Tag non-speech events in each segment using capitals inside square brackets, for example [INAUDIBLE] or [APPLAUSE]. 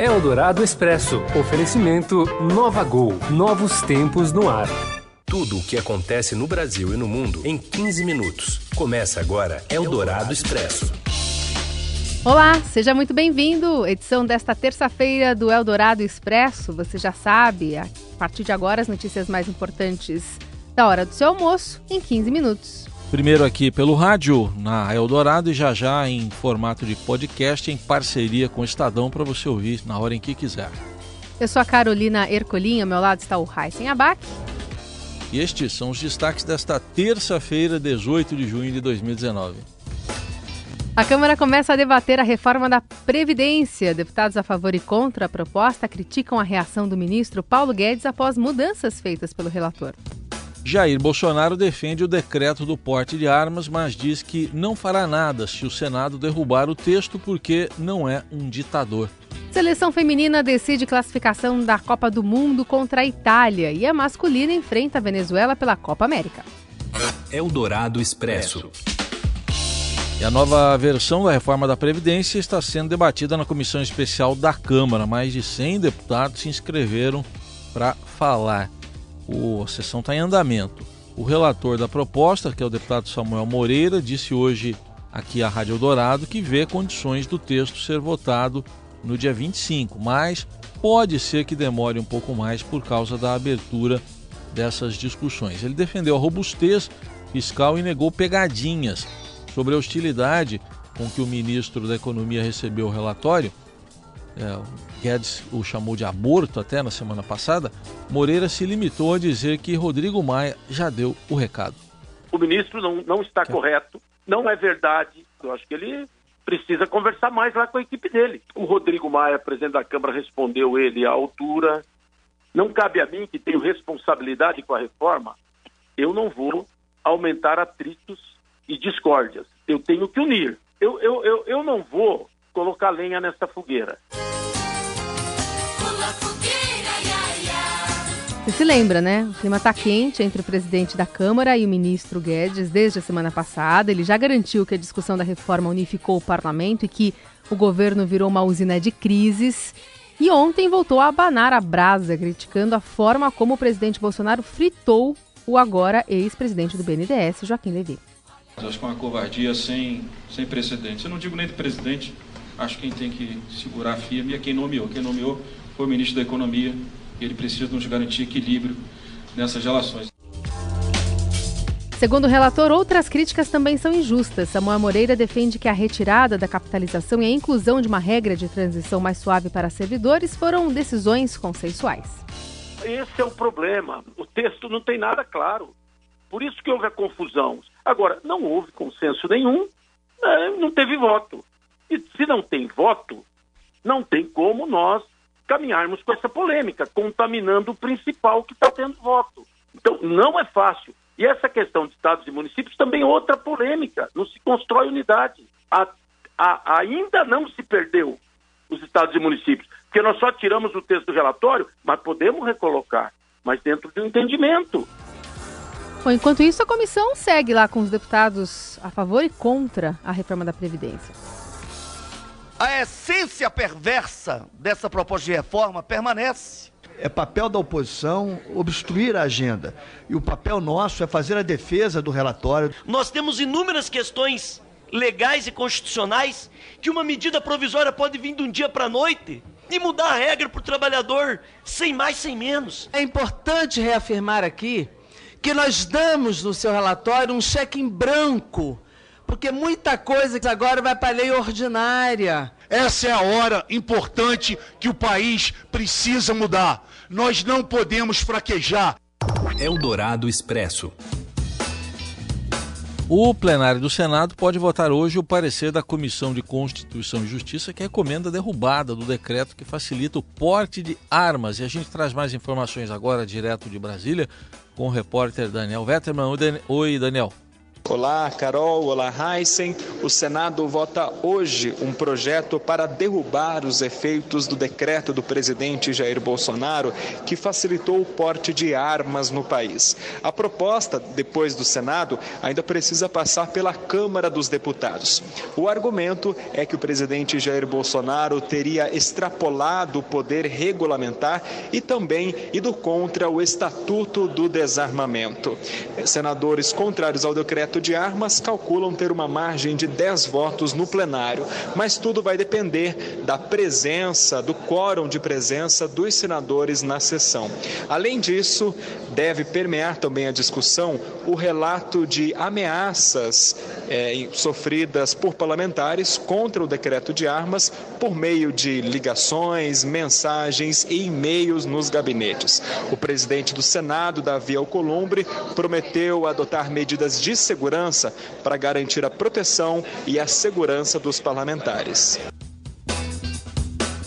Eldorado Expresso. Oferecimento Nova Gol. Novos tempos no ar. Tudo o que acontece no Brasil e no mundo em 15 minutos. Começa agora Eldorado Expresso. Olá, seja muito bem-vindo. Edição desta terça-feira do Eldorado Expresso. Você já sabe, a partir de agora, as notícias mais importantes da hora do seu almoço em 15 minutos. Primeiro aqui pelo rádio, na Eldorado, e já já em formato de podcast, em parceria com o Estadão, para você ouvir na hora em que quiser. Eu sou a Carolina Ercolim, ao meu lado está o Heisen Abac. E estes são os destaques desta terça-feira, 18 de junho de 2019. A Câmara começa a debater a reforma da Previdência. Deputados a favor e contra a proposta criticam a reação do ministro Paulo Guedes após mudanças feitas pelo relator. Jair Bolsonaro defende o decreto do porte de armas, mas diz que não fará nada se o Senado derrubar o texto porque não é um ditador. Seleção feminina decide classificação da Copa do Mundo contra a Itália e a masculina enfrenta a Venezuela pela Copa América. Eldorado Expresso. E a nova versão da reforma da Previdência está sendo debatida na comissão especial da Câmara. Mais de 100 deputados se inscreveram para falar o, a sessão está em andamento. O relator da proposta, que é o deputado Samuel Moreira, disse hoje aqui à Rádio Dourado que vê condições do texto ser votado no dia 25, mas pode ser que demore um pouco mais por causa da abertura dessas discussões. Ele defendeu a robustez fiscal e negou pegadinhas sobre a hostilidade com que o ministro da Economia recebeu o relatório é, o Guedes o chamou de aborto até na semana passada, Moreira se limitou a dizer que Rodrigo Maia já deu o recado. O ministro não, não está é. correto, não é verdade. Eu acho que ele precisa conversar mais lá com a equipe dele. O Rodrigo Maia, presidente da Câmara, respondeu ele à altura. Não cabe a mim, que tenho responsabilidade com a reforma, eu não vou aumentar atritos e discórdias. Eu tenho que unir. Eu, eu, eu, eu não vou colocar lenha nessa fogueira. Você se lembra, né? O clima está quente entre o presidente da Câmara e o ministro Guedes desde a semana passada. Ele já garantiu que a discussão da reforma unificou o parlamento e que o governo virou uma usina de crises. E ontem voltou a abanar a brasa, criticando a forma como o presidente Bolsonaro fritou o agora ex-presidente do BNDES, Joaquim Levy. Acho que é uma covardia sem, sem precedentes. Eu não digo nem do presidente, acho que quem tem que segurar firme é quem nomeou. Quem nomeou foi o ministro da Economia, e ele precisa nos garantir equilíbrio nessas relações. Segundo o relator, outras críticas também são injustas. Samuel Moreira defende que a retirada da capitalização e a inclusão de uma regra de transição mais suave para servidores foram decisões consensuais. Esse é o problema. O texto não tem nada claro. Por isso que houve a confusão. Agora, não houve consenso nenhum, né? não teve voto. E se não tem voto, não tem como nós caminharmos com essa polêmica, contaminando o principal que está tendo voto. Então, não é fácil. E essa questão de estados e municípios também é outra polêmica. Não se constrói unidade. A, a, ainda não se perdeu os estados e municípios, porque nós só tiramos o texto do relatório, mas podemos recolocar, mas dentro de um entendimento. Bom, enquanto isso, a comissão segue lá com os deputados a favor e contra a reforma da Previdência. A essência perversa dessa proposta de reforma permanece. É papel da oposição obstruir a agenda. E o papel nosso é fazer a defesa do relatório. Nós temos inúmeras questões legais e constitucionais que uma medida provisória pode vir de um dia para a noite e mudar a regra para o trabalhador, sem mais, sem menos. É importante reafirmar aqui que nós damos no seu relatório um cheque em branco, porque muita coisa agora vai para a lei ordinária. Essa é a hora importante que o país precisa mudar. Nós não podemos fraquejar. Eldorado Expresso. O plenário do Senado pode votar hoje o parecer da Comissão de Constituição e Justiça que recomenda a derrubada do decreto que facilita o porte de armas. E a gente traz mais informações agora direto de Brasília com o repórter Daniel Vetterman. Oi, Daniel. Olá, Carol. Olá, Heisen. O Senado vota hoje um projeto para derrubar os efeitos do decreto do presidente Jair Bolsonaro que facilitou o porte de armas no país. A proposta, depois do Senado, ainda precisa passar pela Câmara dos Deputados. O argumento é que o presidente Jair Bolsonaro teria extrapolado o poder regulamentar e também ido contra o Estatuto do Desarmamento. Senadores contrários ao decreto de armas calculam ter uma margem de 10 votos no plenário, mas tudo vai depender da presença, do quórum de presença dos senadores na sessão. Além disso, deve permear também a discussão o relato de ameaças é, sofridas por parlamentares contra o decreto de armas por meio de ligações, mensagens e e-mails nos gabinetes. O presidente do Senado, Davi Alcolumbre, prometeu adotar medidas de segurança para garantir a proteção e a segurança dos parlamentares.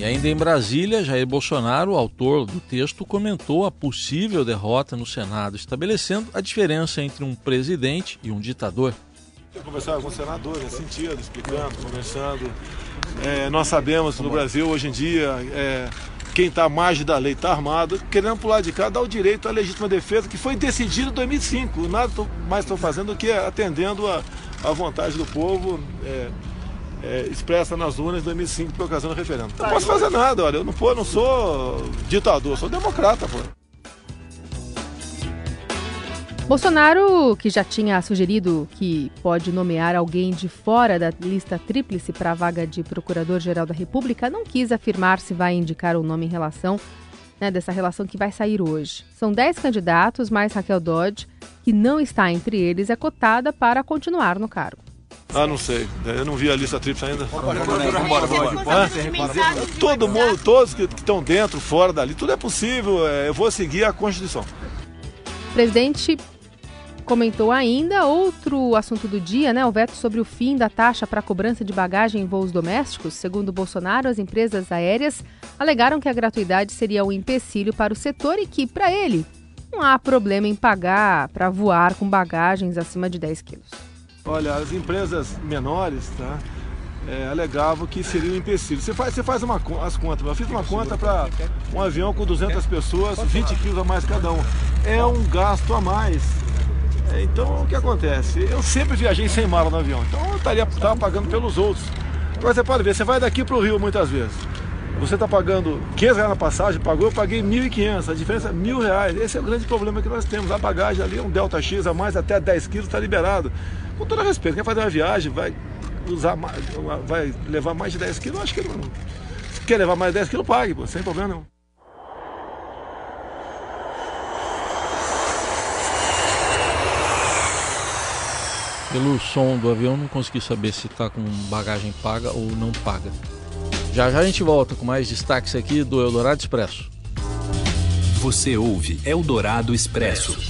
E ainda em Brasília, Jair Bolsonaro, autor do texto, comentou a possível derrota no Senado, estabelecendo a diferença entre um presidente e um ditador. Eu conversava com o senador nesse sentido, explicando, conversando. É, nós sabemos que no Brasil, hoje em dia, é, quem está à margem da lei está armado, querendo pular de cá, dá o direito à legítima defesa, que foi decidido em 2005. Nada mais estou fazendo do que atendendo a vontade do povo. É, é, expressa nas urnas de 2005 por ocasião do referendo. Não posso fazer nada, olha, eu não, pô, não sou ditador, sou democrata, pô. Bolsonaro, que já tinha sugerido que pode nomear alguém de fora da lista tríplice para a vaga de Procurador-Geral da República, não quis afirmar se vai indicar o nome em relação né, dessa relação que vai sair hoje. São 10 candidatos, mais Raquel Dodge, que não está entre eles, é cotada para continuar no cargo. Ah, não sei. Eu não vi a lista tríplice ainda. Todo mundo, todos que estão dentro, fora dali, tudo é possível. É, eu vou seguir a Constituição. O presidente comentou ainda outro assunto do dia, né? O veto sobre o fim da taxa para cobrança de bagagem em voos domésticos. Segundo Bolsonaro, as empresas aéreas alegaram que a gratuidade seria um empecilho para o setor e que, para ele, não há problema em pagar para voar com bagagens acima de 10 quilos. Olha, as empresas menores, tá? É, alegavam que seria um empecilho. Você faz, você faz uma, as contas. Eu fiz uma conta para um avião com 200 pessoas, 20 quilos a mais cada um. É um gasto a mais. É, então, o que acontece? Eu sempre viajei sem mala no avião, então eu estaria tava pagando pelos outros. Agora você pode ver, você vai daqui para o Rio muitas vezes. Você está pagando 500 reais na passagem, pagou, eu paguei 1.500, a diferença é mil reais. Esse é o grande problema que nós temos. A bagagem ali, um Delta X a mais, até 10 quilos, está liberado. Com todo respeito, quem fazer uma viagem vai usar mais, vai levar mais de 10 quilos, acho que não. Se quer levar mais de 10 quilos, pague, pô, sem problema nenhum. Pelo som do avião, não consegui saber se está com bagagem paga ou não paga. Já já a gente volta com mais destaques aqui do Eldorado Expresso. Você ouve Eldorado Expresso.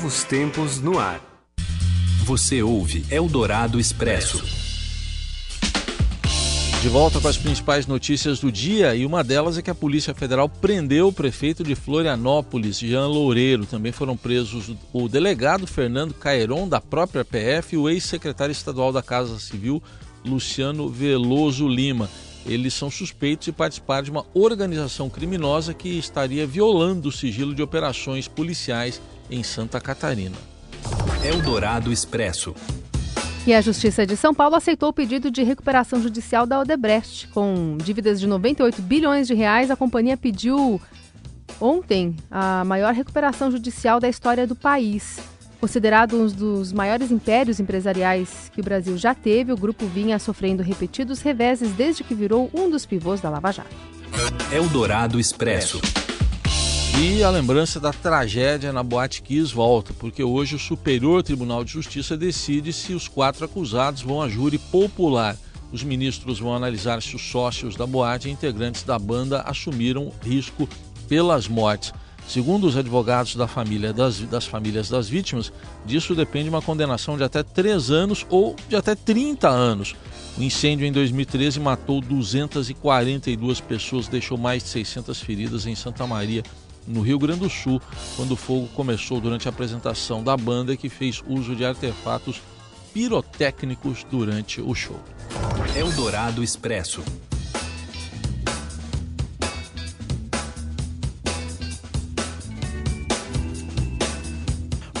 Novos tempos no ar. Você ouve Eldorado Expresso. De volta com as principais notícias do dia e uma delas é que a Polícia Federal prendeu o prefeito de Florianópolis, Jean Loureiro. Também foram presos o delegado Fernando Caeron, da própria PF, e o ex-secretário estadual da Casa Civil, Luciano Veloso Lima. Eles são suspeitos de participar de uma organização criminosa que estaria violando o sigilo de operações policiais em Santa Catarina. Eldorado Expresso. E a Justiça de São Paulo aceitou o pedido de recuperação judicial da Odebrecht. Com dívidas de 98 bilhões de reais, a companhia pediu ontem a maior recuperação judicial da história do país. Considerado um dos maiores impérios empresariais que o Brasil já teve, o grupo vinha sofrendo repetidos reveses desde que virou um dos pivôs da Lava Jato. Eldorado Expresso. E a lembrança da tragédia na Boate Kiss volta, porque hoje o Superior Tribunal de Justiça decide se os quatro acusados vão a júri popular. Os ministros vão analisar se os sócios da boate e integrantes da banda assumiram risco pelas mortes. Segundo os advogados da família das, das famílias das vítimas, disso depende uma condenação de até 3 anos ou de até 30 anos. O incêndio em 2013 matou 242 pessoas, deixou mais de 600 feridas em Santa Maria, no Rio Grande do Sul, quando o fogo começou durante a apresentação da banda que fez uso de artefatos pirotécnicos durante o show. Eldorado Expresso.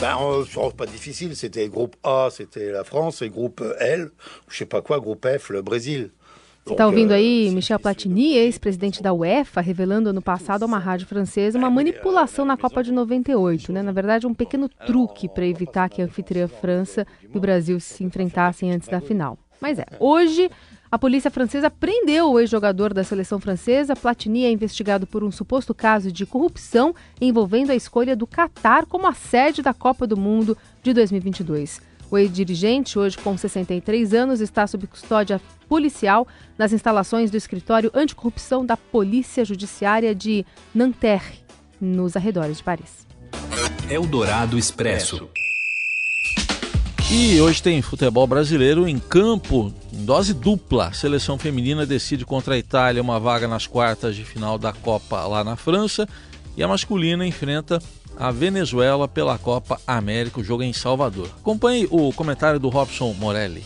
Ben, euh, pas difficile, c'était groupe A, c'était la France, et groupe L, je sais pas quoi, groupe F, le Brésil. Você está ouvindo aí Michel Platini, ex-presidente da UEFA, revelando ano passado a uma rádio francesa uma manipulação na Copa de 98, né? Na verdade, um pequeno truque para evitar que a anfitriã França e o Brasil se enfrentassem antes da final. Mas é, hoje a polícia francesa prendeu o ex-jogador da seleção francesa. Platini é investigado por um suposto caso de corrupção envolvendo a escolha do Catar como a sede da Copa do Mundo de 2022. O ex-dirigente, hoje com 63 anos, está sob custódia policial nas instalações do escritório anticorrupção da Polícia Judiciária de Nanterre, nos arredores de Paris. Eldorado Expresso. E hoje tem futebol brasileiro em campo, em dose dupla. A seleção feminina decide contra a Itália uma vaga nas quartas de final da Copa lá na França. E a masculina enfrenta a Venezuela pela Copa América, o jogo é em Salvador. Acompanhe o comentário do Robson Morelli.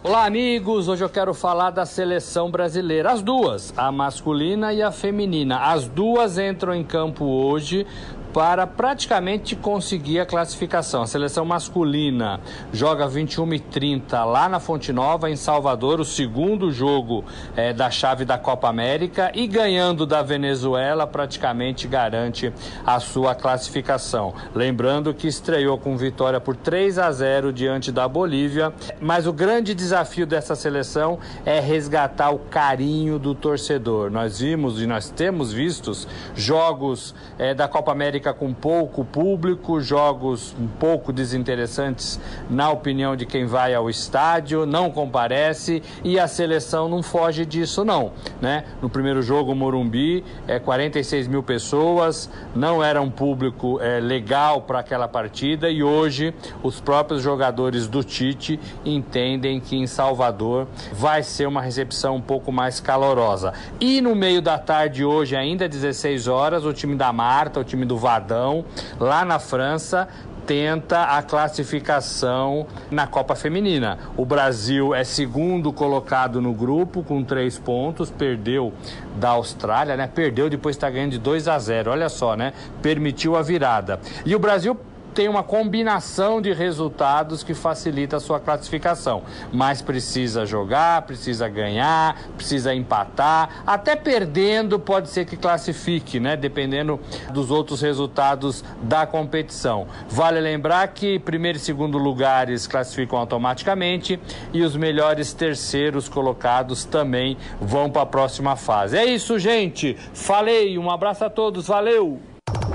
Olá, amigos! Hoje eu quero falar da seleção brasileira. As duas, a masculina e a feminina. As duas entram em campo hoje para praticamente conseguir a classificação. A seleção masculina joga 21 e 30 lá na Fonte Nova, em Salvador, o segundo jogo é, da chave da Copa América e ganhando da Venezuela praticamente garante a sua classificação. Lembrando que estreou com vitória por 3 a 0 diante da Bolívia, mas o grande desafio dessa seleção é resgatar o carinho do torcedor. Nós vimos e nós temos vistos jogos é, da Copa América América com pouco público, jogos um pouco desinteressantes na opinião de quem vai ao estádio, não comparece e a seleção não foge disso não, né? No primeiro jogo, Morumbi, é 46 mil pessoas, não era um público é, legal para aquela partida e hoje os próprios jogadores do Tite entendem que em Salvador vai ser uma recepção um pouco mais calorosa. E no meio da tarde hoje, ainda 16 horas, o time da Marta, o time do Vadão, lá na França, tenta a classificação na Copa Feminina. O Brasil é segundo colocado no grupo com três pontos, perdeu da Austrália, né? Perdeu depois está ganhando de 2 a 0. Olha só, né? Permitiu a virada. E o Brasil tem uma combinação de resultados que facilita a sua classificação. Mas precisa jogar, precisa ganhar, precisa empatar, até perdendo pode ser que classifique, né? Dependendo dos outros resultados da competição. Vale lembrar que primeiro e segundo lugares classificam automaticamente e os melhores terceiros colocados também vão para a próxima fase. É isso, gente. Falei, um abraço a todos, valeu!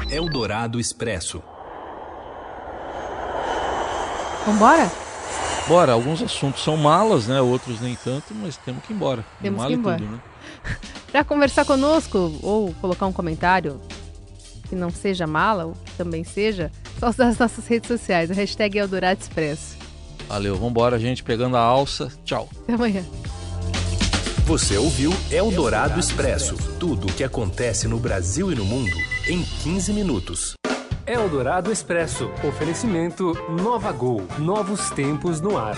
Eldorado Expresso. Vambora? Bora, alguns assuntos são malas, né? Outros nem tanto, mas temos que ir embora. Temos Mala que ir embora. Tudo, né? [LAUGHS] Para conversar conosco ou colocar um comentário que não seja mala, ou que também seja, só usar as nossas redes sociais. A hashtag Eldorado Expresso. Valeu, vambora, gente, pegando a alça. Tchau. Até amanhã. Você ouviu Eldorado Expresso tudo o que acontece no Brasil e no mundo em 15 minutos. Eldorado Expresso. Oferecimento Nova Gol. Novos tempos no ar.